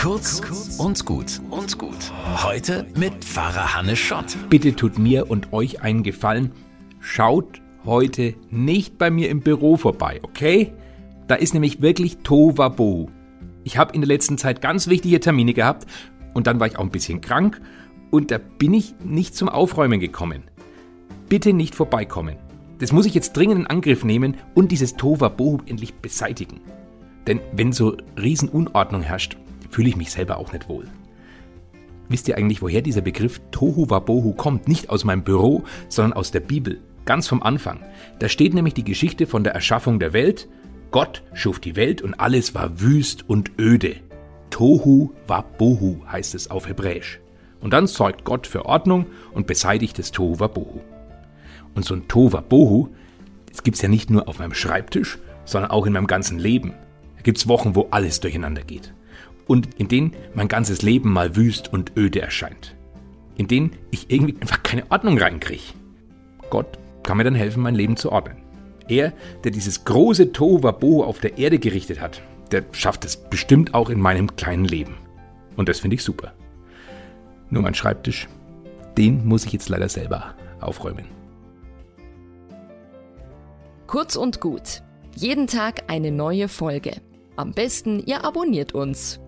Kurz und gut und gut. Heute mit Pfarrer Hannes Schott. Bitte tut mir und euch einen Gefallen. Schaut heute nicht bei mir im Büro vorbei, okay? Da ist nämlich wirklich Tohuwabohu. Ich habe in der letzten Zeit ganz wichtige Termine gehabt und dann war ich auch ein bisschen krank und da bin ich nicht zum Aufräumen gekommen. Bitte nicht vorbeikommen. Das muss ich jetzt dringend in Angriff nehmen und dieses Tohuwabohu endlich beseitigen. Denn wenn so Riesenunordnung herrscht, fühle ich mich selber auch nicht wohl. Wisst ihr eigentlich, woher dieser Begriff Tohu Wabohu kommt? Nicht aus meinem Büro, sondern aus der Bibel. Ganz vom Anfang. Da steht nämlich die Geschichte von der Erschaffung der Welt. Gott schuf die Welt und alles war wüst und öde. Tohu Wabohu heißt es auf Hebräisch. Und dann sorgt Gott für Ordnung und beseitigt das Tohu Wabohu. Und so ein Tohu Wabohu, das gibt's ja nicht nur auf meinem Schreibtisch, sondern auch in meinem ganzen Leben. Da gibt's Wochen, wo alles durcheinander geht und in denen mein ganzes Leben mal wüst und öde erscheint. In denen ich irgendwie einfach keine Ordnung reinkriege. Gott kann mir dann helfen, mein Leben zu ordnen. Er, der dieses große Tohuwabohu auf der Erde gerichtet hat, der schafft es bestimmt auch in meinem kleinen Leben. Und das finde ich super. Nur mein Schreibtisch, den muss ich jetzt leider selber aufräumen. Kurz und gut. Jeden Tag eine neue Folge. Am besten, ihr abonniert uns